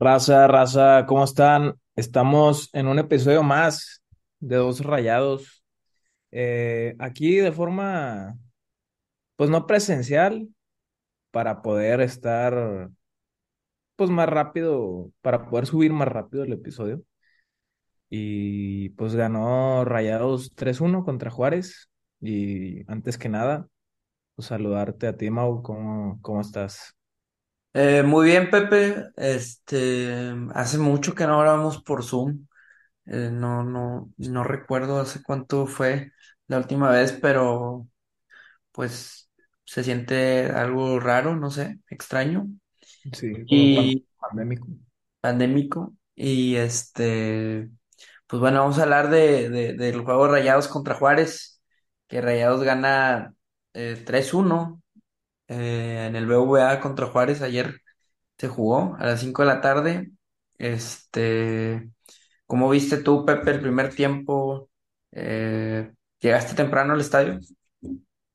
Raza, raza, ¿cómo están? Estamos en un episodio más de Dos Rayados. Eh, aquí de forma, pues no presencial, para poder estar, pues más rápido, para poder subir más rápido el episodio. Y pues ganó Rayados tres uno contra Juárez. Y antes que nada, pues saludarte a ti, Mau, ¿cómo, cómo estás? Eh, muy bien, Pepe. Este, hace mucho que no grabamos por Zoom. Eh, no, no, no recuerdo hace cuánto fue la última vez, pero pues se siente algo raro, no sé, extraño Sí, como pan- y pandémico. pandémico. Y este, pues bueno, vamos a hablar de, de- del juego Rayados contra Juárez, que Rayados gana eh, 3-1 eh, en el BVA contra Juárez ayer. Se jugó a las 5 de la tarde. Este, ¿cómo viste tú, Pepe, el primer tiempo? Eh, ¿llegaste temprano al estadio?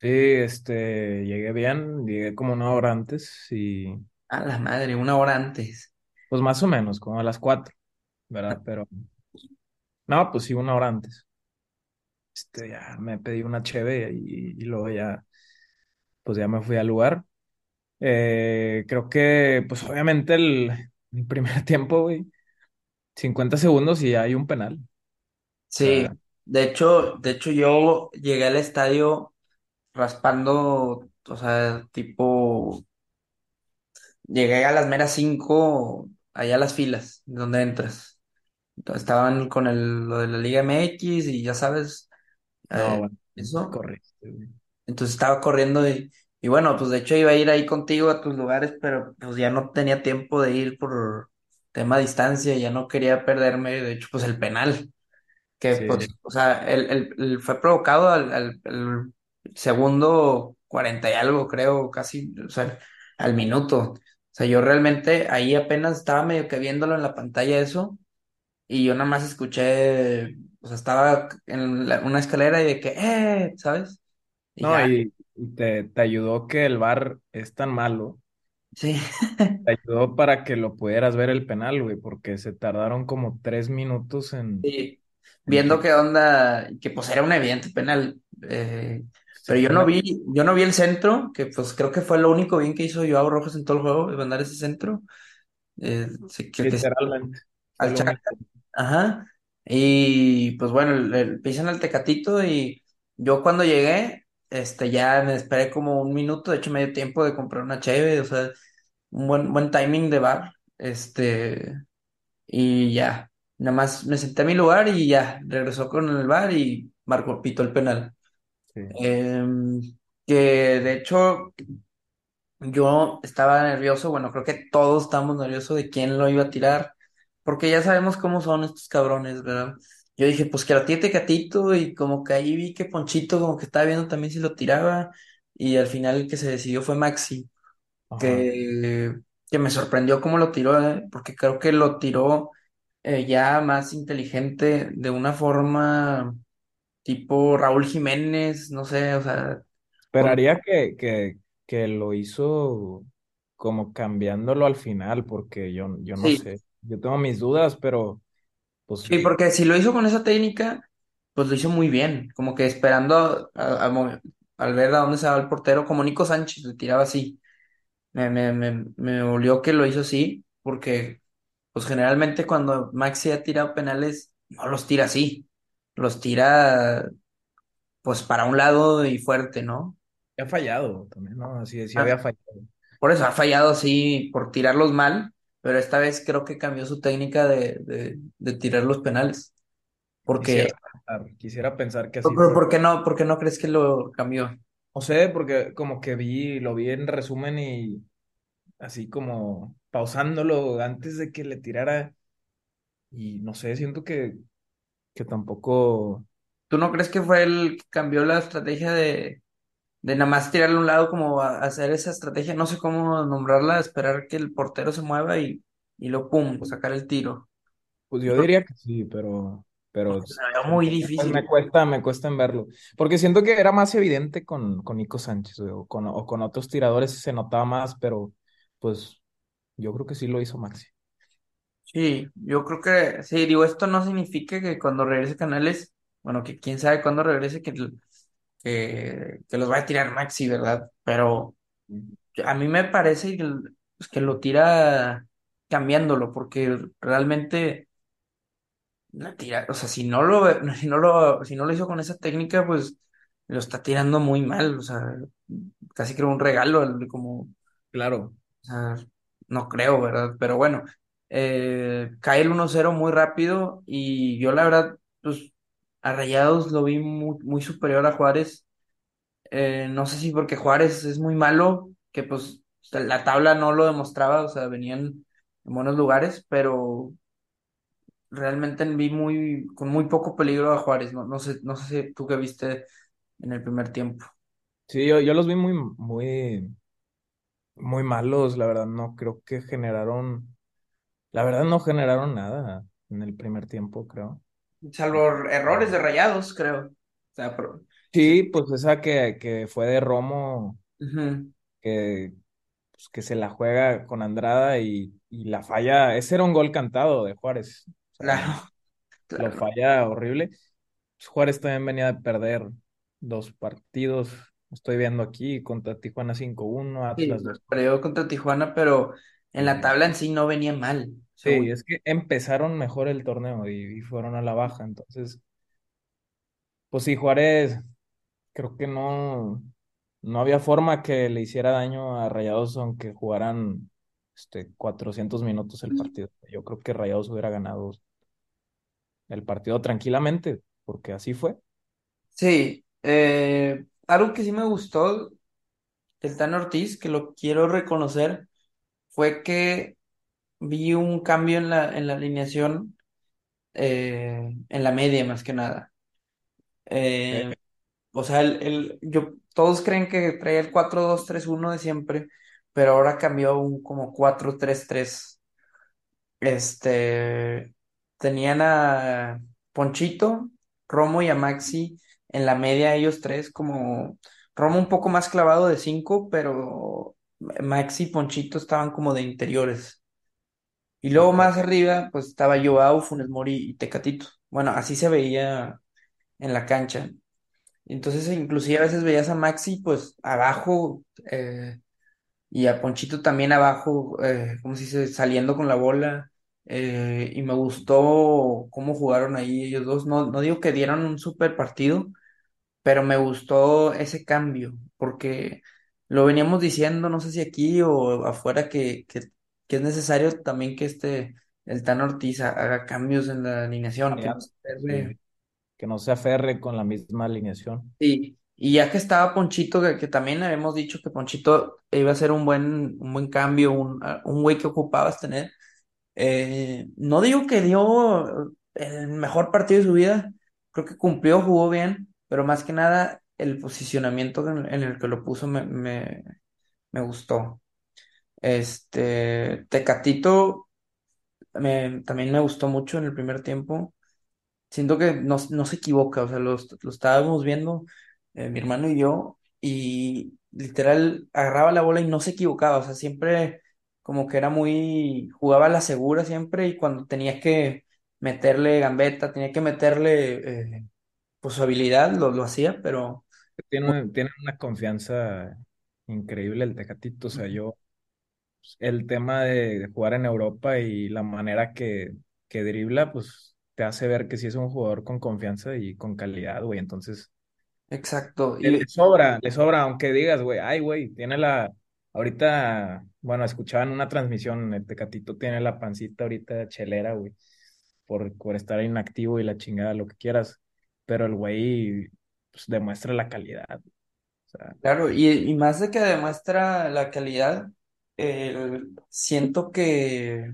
Sí, este, llegué bien, llegué como una hora antes y A la madre, una hora antes. pues más o menos, como a las cuatro, ¿verdad? Pero no, pues sí, una hora antes. Este, ya me pedí una cheve y, y luego ya, pues ya me fui al lugar. Eh, creo que, pues obviamente el, el primer tiempo, güey, 50 segundos y ya hay un penal. O Sí, sea, de hecho, de hecho yo llegué al estadio raspando, o sea, tipo, llegué a las meras 5 allá a las filas, donde entras. Entonces, estaban con el, lo de la Liga MX y ya sabes, no, eh, bueno, eso. correcto, güey. Entonces estaba corriendo y, y bueno, pues de hecho iba a ir ahí contigo a tus lugares, pero pues ya no tenía tiempo de ir por tema distancia, ya no quería perderme, de hecho, pues el penal, que Sí, pues, o sea, el, el- el fue provocado al, al- al segundo cuarenta y algo, creo, casi, o sea, al minuto. O sea, yo realmente ahí apenas estaba medio que viéndolo en la pantalla eso, y yo nada más escuché, o sea, estaba en la- una escalera y de que, ¡eh! ¿Sabes? Dije, no, ah, y, y te, te ayudó que el VAR es tan malo sí. Te ayudó para que lo pudieras ver el penal, güey, porque se tardaron como tres minutos en, Sí, en viendo qué onda, que pues era un evidente penal. eh, Sí, pero yo no una... vi, yo no vi el centro, que pues creo que fue lo único bien que hizo Joao Rojas en todo el juego, de mandar ese centro. eh, que, que Literalmente, fue al lo Chaca, único. ajá. Y pues bueno, el, el- pisan al Tecatito y yo cuando llegué, este ya me esperé como un minuto, de hecho medio tiempo de comprar una cheve, o sea, un buen, buen timing de bar. Este, y ya, nada más me senté a mi lugar y ya, regresó con el bar y marcó, pitó el penal. Sí. Em, que de hecho yo estaba nervioso, bueno, creo que todos estamos nerviosos de quién lo iba a tirar, porque ya sabemos cómo son estos cabrones, ¿verdad? Yo dije, pues que lo tire Tecatito y como que ahí vi que Ponchito como que estaba viendo también si lo tiraba y al final el que se decidió fue Maxi, Ajá. que, que me sorprendió cómo lo tiró, ¿eh? Porque creo que lo tiró eh, ya más inteligente, de una forma tipo Raúl Jiménez, no sé, o sea, con... Esperaría que, que, que lo hizo como cambiándolo al final, porque yo, yo no Sí, sé. Yo tengo mis dudas, pero pues sí, porque si lo hizo con esa técnica, pues lo hizo muy bien, como que esperando a- al ver a dónde se va el portero, como Nico Sánchez le tiraba así. Me, me, me, me olió que lo hizo así, porque pues generalmente cuando Maxi ha tirado penales, no los tira así, los tira pues para un lado y fuerte, ¿no? ha fallado también, ¿no? Así, sí había Ah, fallado. Por eso ha fallado así por tirarlos mal, pero esta vez creo que cambió su técnica de, de, de tirar los penales. Porque, Quisiera pensar, quisiera pensar que así pero fue. ¿por qué no? ¿Por qué no crees que lo cambió? No sé, porque como que vi, lo vi en resumen y así como pausándolo antes de que le tirara. Y no sé, siento que, que tampoco. ¿Tú no crees que fue el que cambió la estrategia de, de nada más tirarle a un lado como a- hacer esa estrategia? No sé cómo nombrarla, esperar que el portero se mueva y, y lo pum, sacar el tiro. Pues yo diría que sí, pero, pero muy pues me difícil. cuesta, me cuesta en verlo. Porque siento que era más evidente con, con Nico Sánchez, o con, o con otros tiradores se notaba más, pero pues yo creo que sí lo hizo Maxi. Sí, yo creo que, sí, digo, esto no significa que cuando regrese Canales, bueno, que quién sabe cuándo regrese, que, que, que los va a tirar Maxi, ¿verdad? Pero a mí me parece que, pues, que lo tira cambiándolo, porque realmente la tira, o sea, si no lo, si no lo, si no lo hizo con esa técnica, pues lo está tirando muy mal, o sea, casi creo un regalo, como Claro. O sea, no creo, ¿verdad? Pero bueno, eh, cae el uno cero muy rápido y yo la verdad, pues a Rayados lo vi muy, superior a Juárez. Eh, no sé si porque Juárez es muy malo, que pues la tabla no lo demostraba, o sea, venían en buenos lugares, pero realmente vi muy, con muy poco peligro a Juárez. No, no sé, no sé si tú qué viste en el primer tiempo. Sí, yo, yo los vi muy, muy, muy malos, la verdad, no creo que generaron, la verdad no generaron nada en el primer tiempo, creo. Salvo errores de Rayados, creo. O sea, pero, sí. Pues esa que, que fue de Romo, que, pues, que se la juega con Andrada y, y la falla, ese era un gol cantado de Juárez, o sea, Claro, lo falla horrible. Pues, Juárez también venía de perder dos partidos, estoy viendo aquí, contra Tijuana cinco uno Sí, perdió contra Tijuana, pero en la tabla en sí no venía mal, según. Sí, es que empezaron mejor el torneo y, y fueron a la baja. Entonces, pues sí, Juárez, creo que no, no había forma que le hiciera daño a Rayados aunque jugaran este, 400 minutos el partido. Yo creo que Rayados hubiera ganado el partido tranquilamente, porque así fue. Sí, eh, algo que sí me gustó del Tan Ortiz, que lo quiero reconocer, fue que vi un cambio en la, en la alineación, eh, en la media más que nada. Eh, Eh, o sea, el, el- yo, todos creen que traía el cuatro dos tres uno de siempre, pero ahora cambió a un como cuatro tres tres Este, tenían a Ponchito, Romo y a Maxi en la media, ellos tres, como Romo un poco más clavado de cinco, pero Maxi y Ponchito estaban como de interiores. Y luego más arriba, pues estaba Joao, Funes Mori y Tecatito. Bueno, así se veía en la cancha. Entonces, inclusive a veces veías a Maxi, pues abajo, eh, y a Ponchito también abajo, eh, ¿cómo se dice? Saliendo con la bola. eh, y me gustó cómo jugaron ahí ellos dos. No, no digo que dieran un super partido, pero me gustó ese cambio, porque lo veníamos diciendo, no sé si aquí o afuera, que, que, que es necesario también que este, el Tan Ortiz ha- haga cambios en la alineación, que no se pierde sí, que no se aferre con la misma alineación. Sí, y ya que estaba Ponchito, que, que también habíamos dicho que Ponchito iba a ser un buen, un buen cambio, un, un güey que ocupabas tener. eh, no digo que dio el mejor partido de su vida, creo que cumplió, jugó bien, pero más que nada el posicionamiento en, el que lo puso me, me, gustó. Este, Tecatito también me gustó mucho en el primer tiempo. Siento que no, no se equivoca, o sea, lo, lo estábamos viendo eh, mi hermano y yo, y literal agarraba la bola y no se equivocaba, o sea, siempre como que era muy, jugaba a la segura siempre y cuando tenía que meterle gambeta, tenía que meterle eh, pues su habilidad, lo, lo hacía, pero Tiene, tiene una confianza increíble el Tecatito. O sea, yo, pues, el tema de, jugar en Europa y la manera que, que dribla, pues te hace ver que sí es un jugador con confianza y con calidad, güey. Entonces, exacto, le, y le sobra, le sobra, aunque digas, güey, ay, güey, tiene la. Ahorita, bueno, escuchaba en una transmisión, el Tecatito tiene la pancita ahorita chelera, güey, por, por estar inactivo y la chingada, lo que quieras. Pero el güey, pues, demuestra la calidad. O sea, claro, y, y más de que demuestra la calidad, eh, siento que,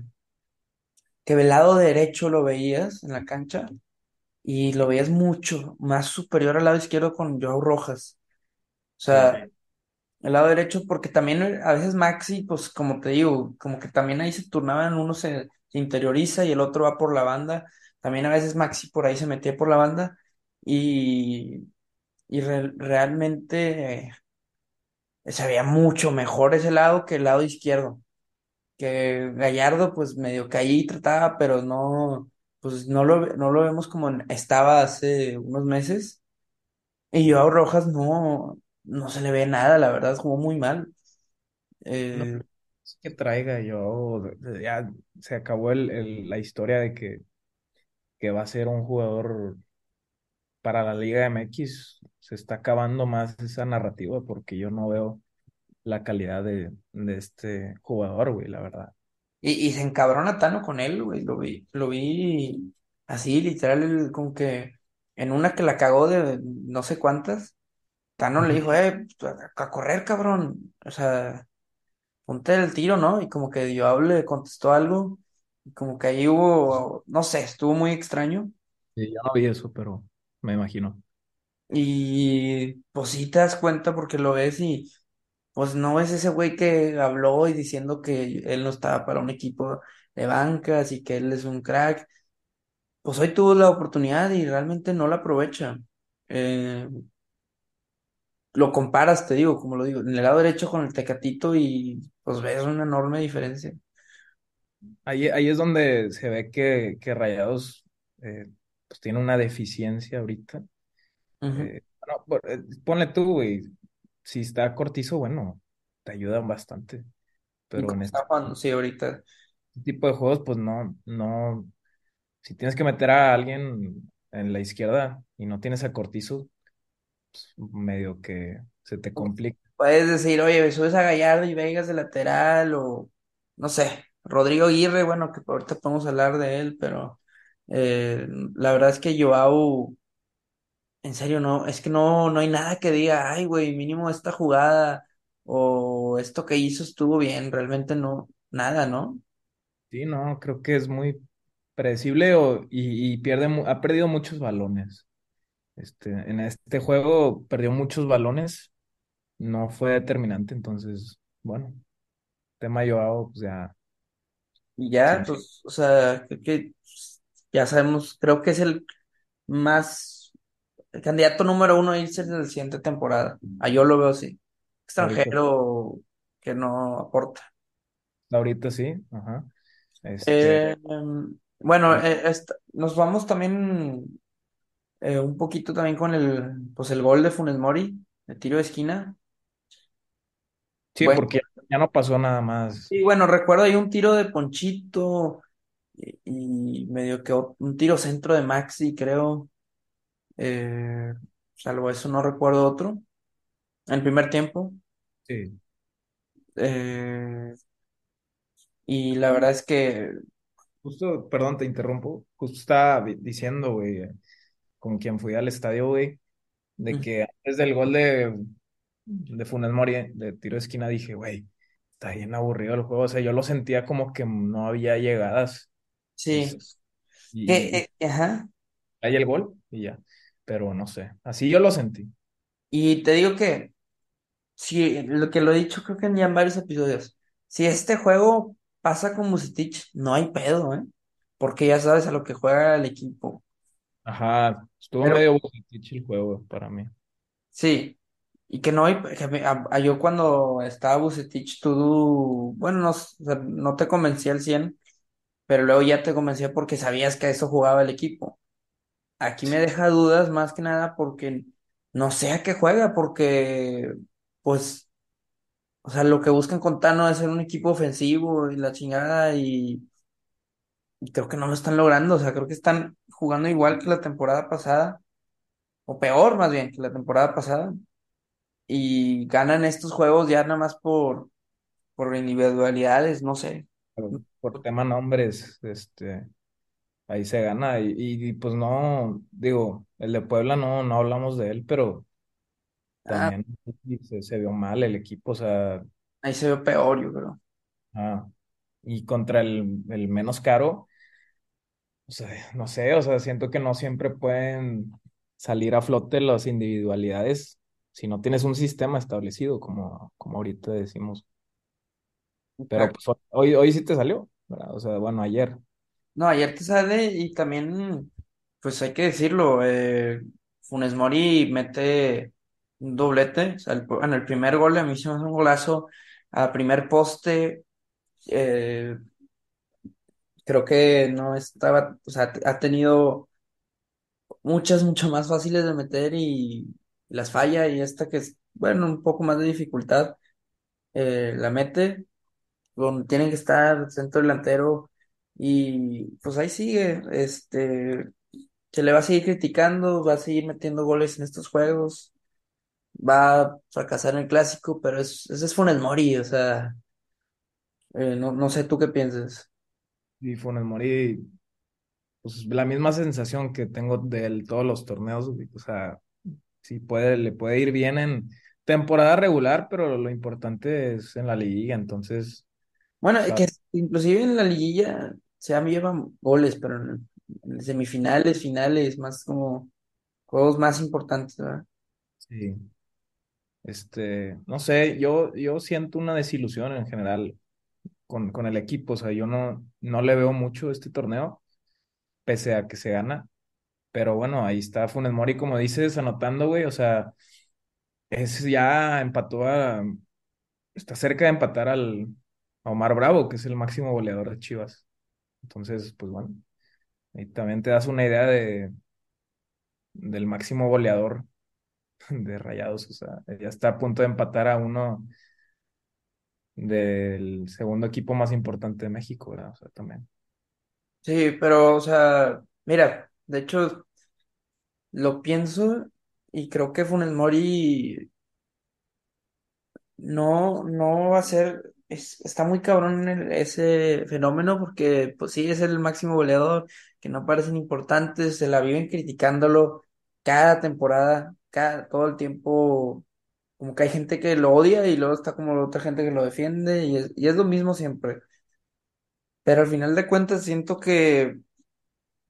que del lado derecho lo veías en la cancha y lo veías mucho más superior al lado izquierdo con Joao Rojas. O sí. sea, el lado derecho, porque también eh, a veces Maxi, pues como te digo, como que también ahí se turnaban, uno se, se interioriza y el otro va por la banda. También a veces Maxi por ahí se metía por la banda y, y re- realmente eh, se veía mucho mejor ese lado que el lado izquierdo. que Gallardo pues medio caí y trataba, pero no, pues no lo, no lo vemos como estaba hace unos meses. Y Joao Rojas no, no se le ve nada, la verdad, jugó muy mal. No Eh, es que traiga yo, ya se acabó el, el- la historia de que, que va a ser un jugador para la Liga MX. Se está acabando más esa narrativa porque yo no veo la calidad de, de este jugador, güey, la verdad. y, y se encabrona Tano con él, güey, lo vi, lo vi así, literal, como que en una que la cagó de no sé cuántas, Tano le dijo, eh, a, a correr, cabrón, o sea, ponte el tiro, ¿no? Y como que Joao le contestó algo, y como que ahí hubo, no sé, estuvo muy extraño. Sí, yo no vi eso, pero me imagino. Y pues sí te das cuenta porque lo ves y pues no es ese güey que habló y diciendo que él no estaba para un equipo de bancas y que él es un crack. Pues hoy tuvo la oportunidad y realmente no la aprovecha. Eh, lo comparas, te digo, como lo digo, en el lado derecho con el Tecatito y pues ves una enorme diferencia. Ahí, ahí es donde se ve que, que Rayados eh, pues tiene una deficiencia ahorita. Ujú. Eh, no, por- eh, ponle tú, güey, si está Cortizo, bueno, te ayudan bastante, pero en este jugando, sí, ahorita. tipo de juegos, pues no, no, si tienes que meter a alguien en la izquierda y no tienes a Cortizo, medio que se te complica. Puedes decir, oye, subes a Gallardo y Vegas de lateral o no sé, Rodrigo Aguirre, bueno, que ahorita podemos hablar de él, pero eh, la verdad es que Joao, en serio, no, es que no, no hay nada que diga, ay, güey, mínimo esta jugada o esto que hizo estuvo bien, realmente no, nada, ¿no? Sí, no, creo que es muy predecible o, y, y pierde, ha perdido muchos balones. Este, en este juego perdió muchos balones, no fue determinante, entonces, bueno, tema Joao, pues ya, Y ya, sí, pues, o sea, creo que pues, ya sabemos, creo que es el más, el candidato número uno a irse en la siguiente temporada. Ah, yo lo veo así. ahorita, Extranjero que no aporta. ahorita sí, ajá. Este, Eh, bueno, eh, esta- nos vamos también eh, un poquito también con el, pues el gol de Funes Mori, el tiro de esquina. sí, Bueno, porque ya, no pasó nada más. y bueno, recuerdo ahí un tiro de Ponchito y, y medio que un tiro centro de Maxi, creo. Eh, salvo eso, no recuerdo otro. En el primer tiempo. Sí, Eh, y la verdad es que justo, perdón, te interrumpo, justo estaba diciendo, güey, con quien fui al estadio, güey, de mm, que antes del gol de, de Funes Mori, de tiro de esquina, dije, güey, está bien aburrido el juego, o sea, yo lo sentía como que no había llegadas, sí. y, eh, ajá. hay el gol y ya, pero no sé, así yo lo sentí. Y te digo que Sí, lo que lo he dicho creo que ya en varios episodios. Si este juego pasa con Vucetich, no hay pedo, ¿eh? Porque ya sabes a lo que juega el equipo. Ajá, estuvo Pero medio Bucetich el juego para mí. sí, y que no hay, que me- a- a- yo cuando estaba Vucetich, tú, bueno, no, s- o sea, no te convencía al 100, pero luego ya te convencía porque sabías que a eso jugaba el equipo. Aquí me deja dudas más que nada porque no sé a qué juega, porque pues O sea, lo que buscan con Tano es ser un equipo ofensivo y la chingada y, y creo que no lo están logrando. O sea, creo que están jugando igual que la temporada pasada, o peor más bien que la temporada pasada, y ganan estos juegos ya nada más por, por individualidades, no sé. Por tema nombres, este, ahí se gana y, y, pues no, digo, el de Puebla no, no hablamos de él, pero Ah, también se, se vio mal el equipo, o sea, ahí se ve peor, yo creo. ah, y contra el, el menos caro, o sea, no sé, o sea, siento que no siempre pueden salir a flote las individualidades si no tienes un sistema establecido, como, como ahorita decimos. Pero pues hoy, hoy sí te salió, ¿verdad? O sea, bueno, ayer. No, ayer te sale y también, pues hay que decirlo, eh, Funes Mori mete un doblete, o sea, el, en el primer gol a mí se me hace un golazo a primer poste, Eh, creo que no estaba, o sea, ha tenido muchas, mucho más fáciles de meter y las falla y esta que es, bueno, un poco más de dificultad, eh, la mete, donde tienen que estar centro delantero y pues ahí sigue, este, se le va a seguir criticando, va a seguir metiendo goles en estos juegos, va a fracasar en el clásico, pero es, ese es Funes Mori, o sea, eh, no, no sé tú qué piensas. Y Funes Mori, pues la misma sensación que tengo de todos los torneos, o sea, sí puede, le puede ir bien en temporada regular, pero lo importante es en la liga, entonces, Bueno, es que inclusive en la liguilla se llevan goles, pero en, en semifinales, finales, más como juegos más importantes, ¿verdad? sí, este, no sé, yo, yo siento una desilusión en general con, con el equipo, o sea, yo no, no le veo mucho este torneo, pese a que se gana, pero bueno, ahí está Funes Mori, como dices, anotando, güey, o sea, es ya empató a, está cerca de empatar al, Omar Bravo, que es el máximo goleador de Chivas. Entonces, pues bueno, ahí también te das una idea de, del máximo goleador de Rayados, o sea, ya está a punto de empatar a uno del segundo equipo más importante de México, ¿verdad? O sea, también. Sí, pero, o sea, mira, de hecho, lo pienso y creo que Funes Mori no, no va a ser, es- está muy cabrón el- ese fenómeno porque, pues sí, es el máximo goleador, que no parecen importantes, se la viven criticándolo cada temporada, cada, todo el tiempo, como que hay gente que lo odia y luego está como otra gente que lo defiende y es, y es lo mismo siempre. Pero al final de cuentas siento que,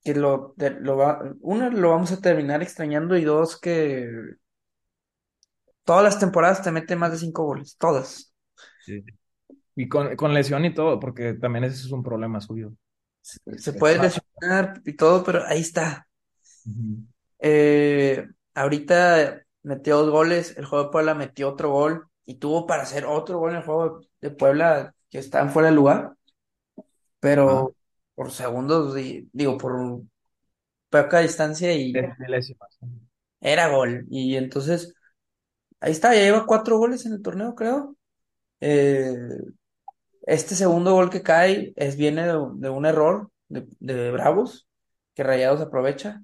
que lo, lo va, uno, lo vamos a terminar extrañando y dos, que todas las temporadas te mete más de cinco goles, todas. Sí. Y con, con lesión y todo, porque también ese es un problema suyo. Se puede lesionar y todo, pero ahí está. Eh, ahorita metió dos goles, el juego de Puebla metió otro gol y tuvo para hacer otro gol en el juego de Puebla que estaban fuera de lugar, pero por segundos, di- digo, por poca distancia y de- de lesiones. era gol. Y entonces, ahí está, ya lleva cuatro goles en el torneo, creo. Eh, este segundo gol que cae es, viene de, de un error de, de Bravos, que Rayados aprovecha,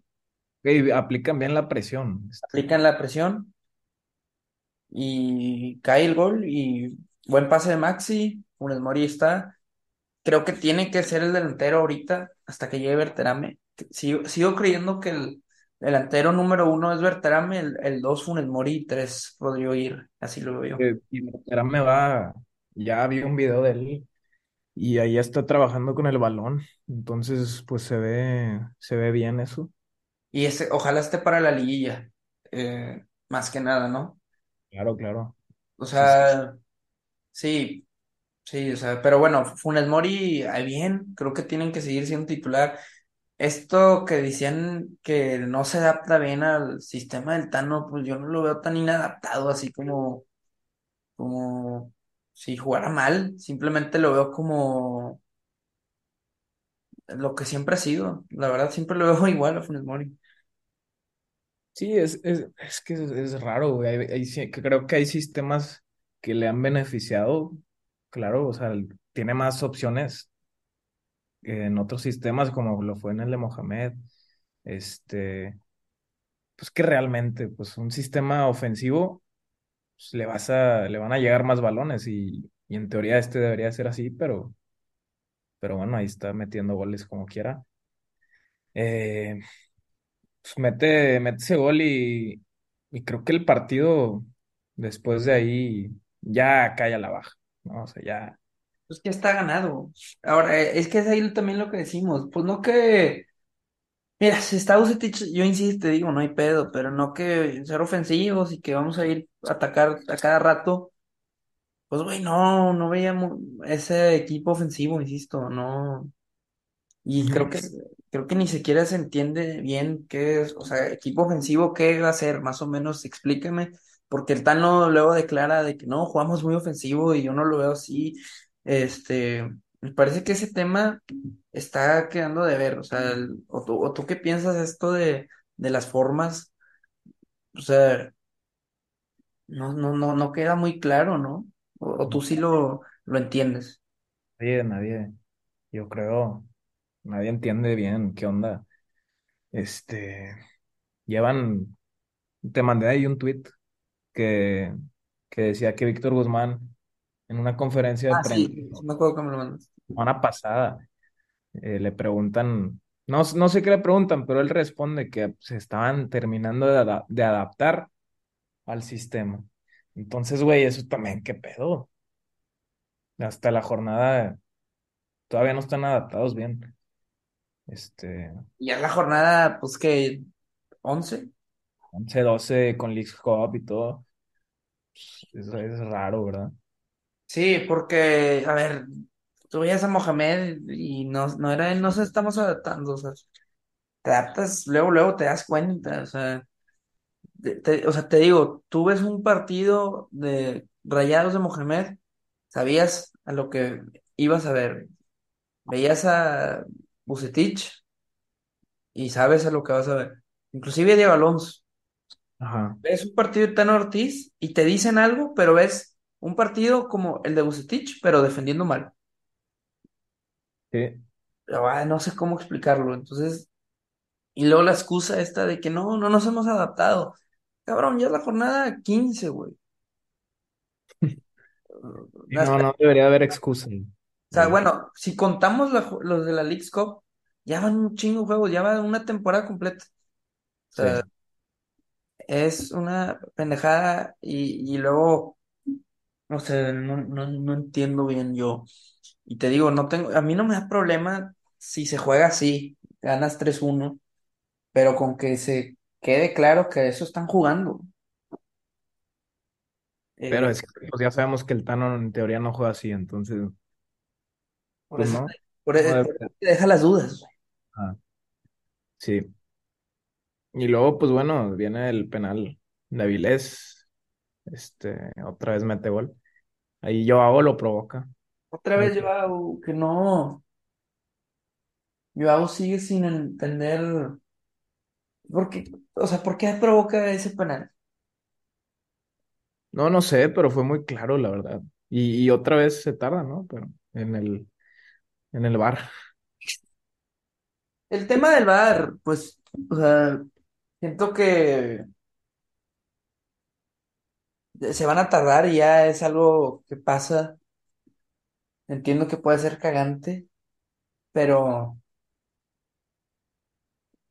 Ok, aplican bien la presión. Este, aplican la presión y cae el gol y buen pase de Maxi, Funes Mori está. Creo que tiene que ser el delantero ahorita hasta que llegue Berterame. Sigo, sigo creyendo que el delantero número uno es Berterame, el, el dos Funes Mori y tres Rodrigo ir así lo veo yo. eh, y Mosquera me va, ya vi un video de él y ahí está trabajando con el balón. Entonces, pues se ve, se ve bien eso. Y ese, ojalá esté para la liguilla, eh, más que nada, ¿no? Claro, claro. O Sí, sí. sea, sí, sí, o sea, pero bueno, Funes Mori, ahí bien, creo que tienen que seguir siendo titular. Esto que decían que no se adapta bien al sistema del Tano, pues yo no lo veo tan inadaptado, así como, como si jugara mal, simplemente lo veo como lo que siempre ha sido. La verdad, siempre lo veo igual a Funes Mori. Sí, es, es, es que es, raro. Hay- creo que hay sistemas que le han beneficiado, claro, o sea, tiene más opciones en otros sistemas, como lo fue en el de Mohamed. Este, pues que realmente, pues un sistema ofensivo, pues, le vas a, le van a llegar más balones y, y en teoría este debería ser así, pero, pero bueno, ahí está metiendo goles como quiera. Eh, pues mete, mete ese gol y, y creo que el partido después de ahí ya cae a la baja, ¿no? O sea, ya. Pues que está ganado. Ahora, eh, es que es ahí también lo que decimos. Pues no que. Mira, si está Vucetich, yo insisto, te digo, no hay pedo, pero no que ser ofensivos y que vamos a ir a atacar a cada rato. Pues, güey, no, no veíamos ese equipo ofensivo, insisto, no. Y creo que, creo que ni siquiera se entiende bien qué es, o sea, equipo ofensivo, qué va a ser, más o menos, explíqueme, porque el Tano luego declara de que no, jugamos muy ofensivo y yo no lo veo así. Este, me parece que ese tema está quedando de ver, o sea, el- o tú, o tú qué piensas esto de, de las formas, o sea, no, no, no, no queda muy claro, ¿no? O, o tú sí lo, lo entiendes. Nadie, nadie, yo creo, nadie entiende bien qué onda. Este, llevan, te mandé ahí un tweet que, que decía que Víctor Guzmán en una conferencia de Ah, prensa sí, acuerdo que me lo semana pasada eh, le preguntan, no, no sé qué le preguntan, pero él responde que se estaban terminando de, ada- de adaptar al sistema. Entonces, güey, eso también, ¿qué pedo? Hasta la jornada todavía no están adaptados bien. Este, Y ya la jornada, pues que, once 11 12 con League Cup y todo. Eso es raro, ¿verdad? Sí, porque, a ver, tú veías a Mohamed y no, no era, no se estamos adaptando, o sea, te adaptas, luego, luego te das cuenta, o sea, te, te- o sea, te digo, tú ves un partido de Rayados de Mohamed, sabías a lo que ibas a ver, veías a Vucetich y sabes a lo que vas a ver, inclusive a Diego Alonso, Ajá. ves un partido de Tano Ortiz y te dicen algo, pero ves un partido como el de Vucetich, pero defendiendo mal. Sí. Ah, no sé cómo explicarlo. Entonces, y luego la excusa esta de que no, no nos hemos adaptado. Cabrón, ya es la jornada 15 güey. Y no, O no debería haber excusa. sea, Eh, bueno, si contamos la los de la Leagues Cup, ya van un chingo de juegos, ya va una temporada completa. O sea, sí. es una pendejada y, y luego, no sé, no, no, no entiendo bien yo. Y te digo, no tengo, a mí no me da problema si se juega así, ganas tres uno pero con que se quede claro que eso están jugando. Pero Eh, es que pues ya sabemos que el Tano en teoría no juega así, entonces, por pues eso, no, por, no e- debe- eso te deja las dudas. güey. ah, sí. Y luego, pues bueno, viene el penal de Avilés, este, otra vez mete gol. Ahí Joao lo provoca. Otra vez Joao, que no, Joao sigue sin entender por qué, o sea, por qué provoca ese penal. No, no sé, pero fue muy claro, la verdad. Y, y otra vez se tarda, ¿no? Pero en el, en el bar. El tema del VAR, pues, o sea, siento que se van a tardar y ya es algo que pasa. Entiendo que puede ser cagante, pero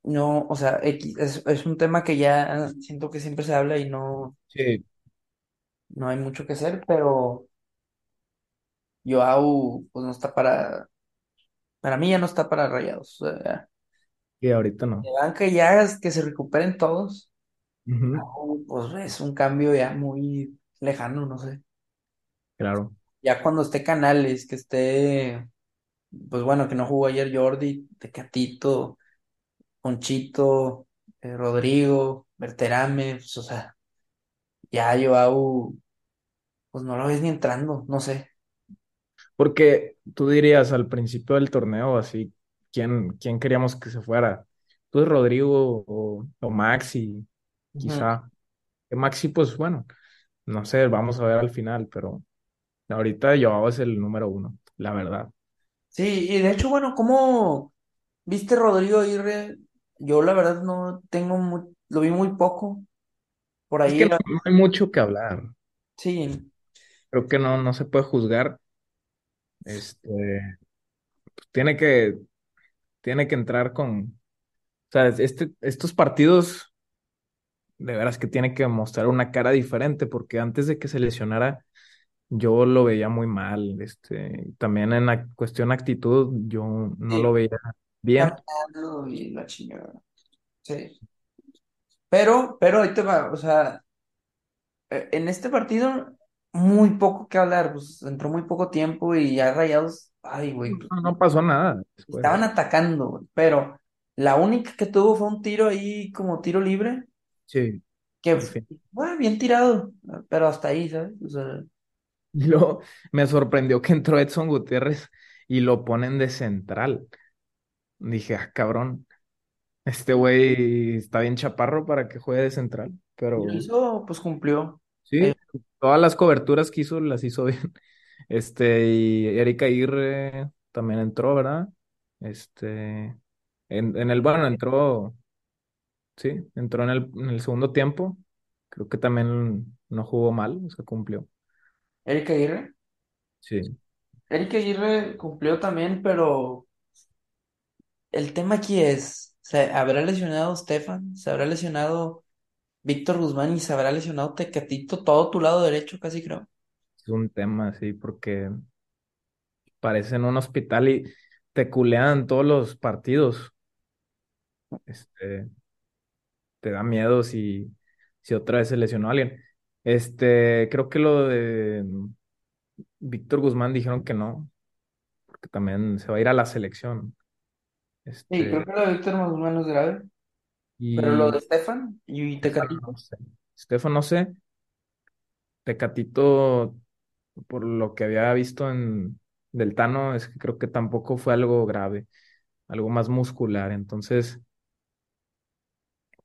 no, o sea, X- es, es un tema que ya siento que siempre se habla y no, Sí, no hay mucho que hacer, pero Joao, pues no está para, para mí ya no está para Rayados. O sea, y ahorita no. de banca ya es que se recuperen todos, Ujú, Joao, pues es un cambio ya muy lejano, no sé. claro. Ya cuando esté Canales, que esté, pues bueno, que no jugó ayer Jordi, Tecatito, Ponchito, eh, Rodrigo, Berterame, pues, o sea, ya Joao, pues no lo ves ni entrando, no sé. Porque tú dirías al principio del torneo, así, ¿quién, quién queríamos que se fuera? Pues Rodrigo o, o Maxi, quizá. Que Maxi, pues bueno, no sé, vamos a ver al final, pero ahorita Joao es el número uno, la verdad. Sí, y de hecho, bueno, ¿cómo viste Rodrigo Aguirre? Yo la verdad no tengo mu- lo vi muy poco por Es que ahí. no, no hay mucho que hablar. Sí, Creo que no, no se puede juzgar. Este, tiene que, tiene que entrar con, o sea, este, estos partidos, de veras que tiene que mostrar una cara diferente, porque antes de que se lesionara, yo lo veía muy mal. Este, también en la cuestión actitud, yo no lo veía bien. caminando y la chingada. Sí. Pero, pero ahí te va, o sea, eh, en este partido muy poco que hablar, pues entró muy poco tiempo y ya Rayados, ay, güey, pues, No, no pasó nada estaban atacando, güey, pero la única que tuvo fue un tiro ahí como tiro libre, Sí, que al fin. bueno, bien tirado, pero hasta ahí, ¿sabes? O sea, Y luego me sorprendió que entró Edson Gutiérrez y lo ponen de central. Dije, ah, cabrón, este güey está bien chaparro para que juegue de central, pero hizo, pues cumplió. Eh, sí, todas las coberturas que hizo las hizo bien. Este, y Erika Aguirre también entró, ¿verdad? Este, en, en el, bueno, entró, sí, entró en el, en el segundo tiempo. Creo que también no jugó mal, o sea, cumplió. Erika Aguirre. Sí, Erika Aguirre cumplió también, pero el tema aquí es, ¿se habrá lesionado Stefan? ¿Se habrá lesionado Víctor Guzmán y se habrá lesionado Tecatito? Todo tu lado derecho, casi creo. es un tema, sí, porque parecen un hospital y te culean todos los partidos. Este, te da miedo si, si otra vez se lesionó alguien. Este, creo que lo de Víctor Guzmán dijeron que no, porque también se va a ir a la selección. Sí, creo Este, que lo de Víctor Guzmán no es grave. Pero lo y de Stefan y Tecatito. sé. Estefan no sé, Tecatito, por lo que había visto en del Tano, es que creo que tampoco fue algo grave, algo más muscular. Entonces,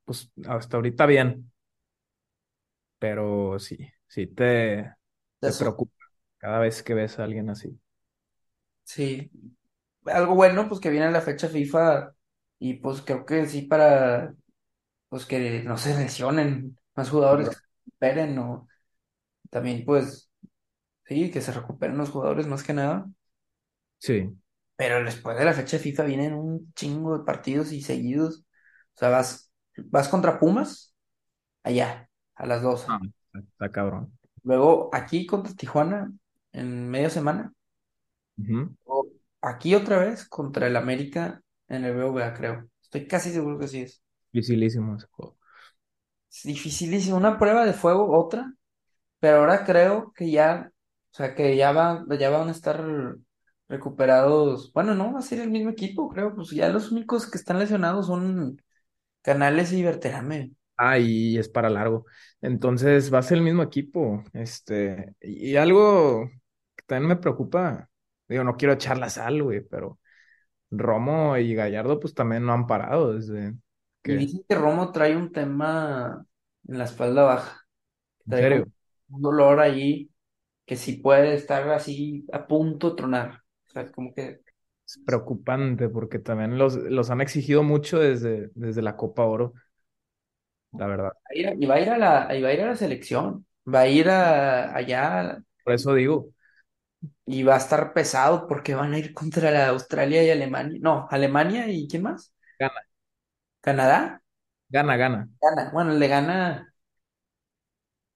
pues hasta ahorita bien, pero sí, sí te, te preocupa cada vez que ves a alguien así. sí. Algo bueno, pues que viene la fecha FIFA y pues creo que sí para pues que no se lesionen más jugadores que se recuperen o también pues sí, que se recuperen los jugadores más que nada. Sí. Pero después de la fecha FIFA vienen un chingo de partidos y seguidos. O sea, vas, vas contra Pumas, allá, a las Ah, doce está, cabrón. Luego aquí contra Tijuana en media semana. O aquí otra vez contra el América en el BBVA, creo. Estoy casi seguro que sí es. Dificilísimo ese juego. Es dificilísimo. Una prueba de fuego, otra. Pero ahora creo que ya, o sea, que ya van, ya van a estar recuperados. Bueno, no, va a ser el mismo equipo, creo. Pues ya los únicos que están lesionados son Canales y Berterame. Ah, y es para largo. Entonces va a ser el mismo equipo. Este, y, y algo que también me preocupa, digo, no quiero echar la sal, güey, pero Romo y Gallardo pues también no han parado desde Y que, dicen que Romo trae un tema en la espalda baja. en Trae como serio, un dolor allí que sí puede estar así a punto de tronar. O sea, como que es preocupante porque también los, los han exigido mucho desde, desde la Copa Oro, la verdad. va a ir a- y va a ir a la, y va a ir a la selección. Va a ir a, allá Por eso digo, Y va a estar pesado porque van a ir contra la Australia y Alemania. No, Alemania y ¿quién más? gana, ¿Canadá? gana, gana. Gana. Bueno, le gana.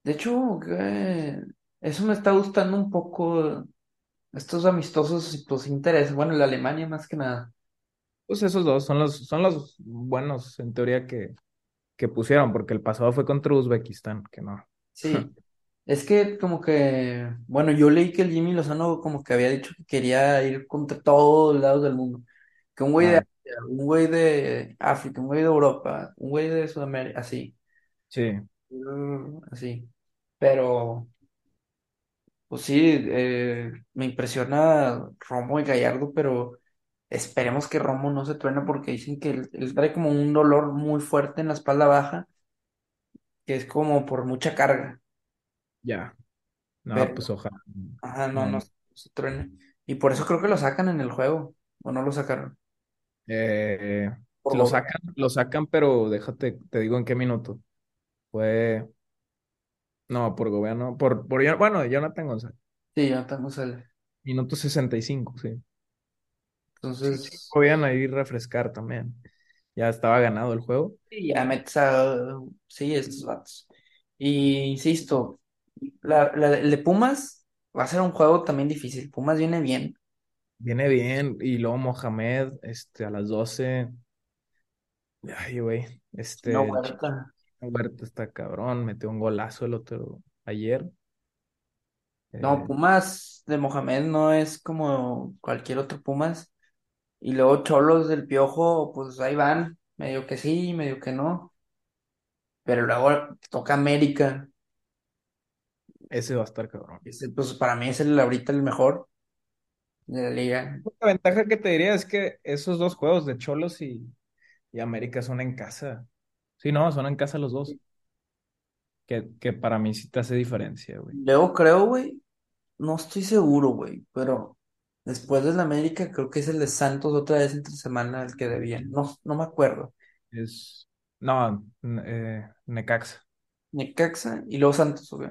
De hecho, que- eso me está gustando un poco. Estos amistosos y pues interés. Bueno, la Alemania más que nada. Pues esos dos son los, son los buenos en teoría que, que pusieron, porque el pasado fue contra Uzbekistán, que no. Sí. Es que como que, bueno, yo leí que el Jimmy Lozano como que había dicho que quería ir contra todos lados del mundo. Que un güey de Ah, Asia, un güey de África, un güey de Europa, un güey de Sudamérica, así. sí, Mm, Así. Pero, pues sí, eh, me impresiona Romo y Gallardo, pero esperemos que Romo no se truene porque dicen que él, él trae como un dolor muy fuerte en la espalda baja, que es como por mucha carga, ya. No, pero, pues ojalá. ajá, no, No, no se truene. Y por eso creo que lo sacan en el juego, o no lo sacaron, Eh, por lo sacan, lo sacan, pero déjate, te digo en qué minuto. Fue, no, por gobierno, por, por, bueno, Jonathan González. Sí, estamos el... Minuto 65 sí. Sí, sí, Entonces, podían ahí refrescar también. Ya estaba ganado el juego. sí, ya metes a... Sí, estos vatos. Y insisto, La, la- el de Pumas va a ser un juego también difícil. Pumas viene bien. Viene bien. Y luego Mohamed, este, a las doce Ay, güey. No, Este, Chico Huerta. Huerta está cabrón. Metió un golazo el otro ayer. No, Eh, Pumas de Mohamed no es como cualquier otro Pumas. Y luego Cholos del Piojo, pues ahí van. Medio que sí, medio que no. Pero luego toca América. Ese va a estar cabrón. Ese, pues para mí es el ahorita el mejor de la liga. La ventaja que te diría es que esos dos juegos de Cholos y, y América son en casa. Sí, no, son en casa los dos. Que, que para mí sí te hace diferencia, güey. Luego creo, güey, no estoy seguro, güey, pero después del América creo que es el de Santos otra vez entre semana el que debían. No, no me acuerdo. Es. No, eh, Necaxa. Necaxa y luego Santos, güey.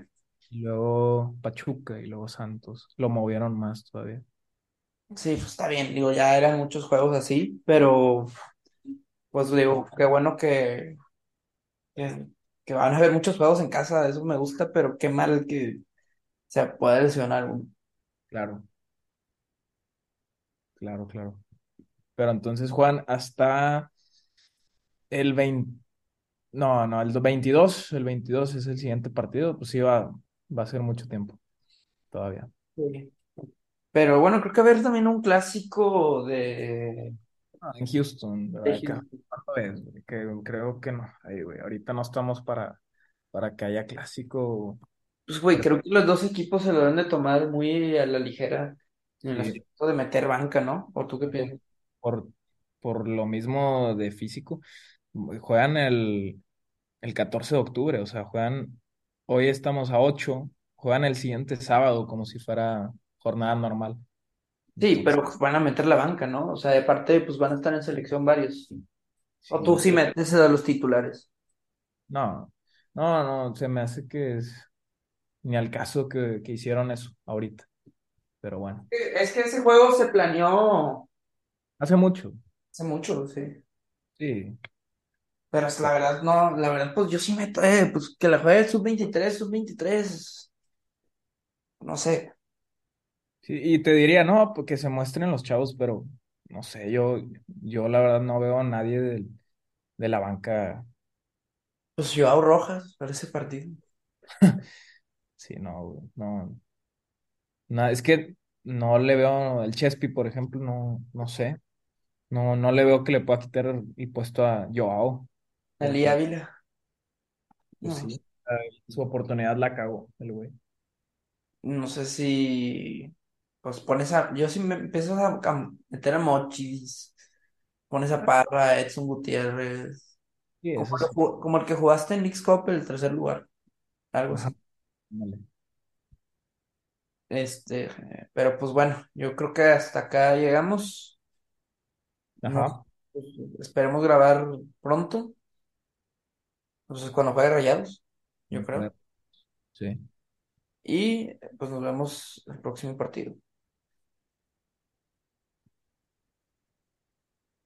Y luego Pachuca y luego Santos. Lo movieron más todavía. Sí, pues está bien, digo, ya eran muchos juegos así, pero pues digo, qué bueno que, que, que van a haber muchos juegos en casa, eso me gusta, pero qué mal que se pueda lesionar uno. Claro, claro, claro. Pero entonces, Juan, hasta el 20. No, no, el 22. El 22 es el siguiente partido. Pues sí, va, va a ser mucho tiempo todavía. Sí. Pero bueno, creo que va a haber también un clásico de, Ah, en Houston, de. Que creo que no. Ay, güey, ahorita no estamos para, para que haya clásico. Pues, güey, creo que los dos equipos se lo deben de tomar muy a la ligera en el aspecto de meter banca, ¿no? ¿O tú qué piensas? por, por lo mismo de físico. Juegan el, el 14 de octubre, o sea, juegan, hoy estamos a 8, juegan el siguiente sábado como si fuera jornada normal. Sí, pero van a meter la banca, ¿no? O sea, de parte, pues van a estar en selección varios. O tú sí, sí metes a los titulares. no, no, no, se me hace que es ni al caso que, que hicieron eso ahorita, pero bueno, Es que ese juego se planeó hace mucho, hace mucho, sí. sí, Pero la verdad, no, la verdad, pues yo sí meto, eh, pues que la juegue el sub-23, sub-23, no sé. sí, y te diría, no, porque se muestren los chavos, pero no sé, yo, yo la verdad no veo a nadie del- de la banca, Pues Joao Rojas para ese partido. sí, no, no, no, es que no le veo, el Chespi, por ejemplo, no, no sé. No, no le veo que le pueda quitar el puesto a Joao, Ali porque, Ávila. pues No, sí, eh, su oportunidad la cagó el güey. no sé si, pues pones a, yo sí me empiezo a, a meter a Mochis, pones a Parra, a Edson Gutiérrez, Sí, como, eso el sí. que ju- como el que jugaste en Leagues Cup, el tercer lugar, algo Ajá, así. ándale. Este, pero pues bueno, yo creo que hasta acá llegamos. Ajá, pues, esperemos grabar pronto, pues cuando juegue Rayados, yo creo. Sí. Y pues nos vemos el próximo partido.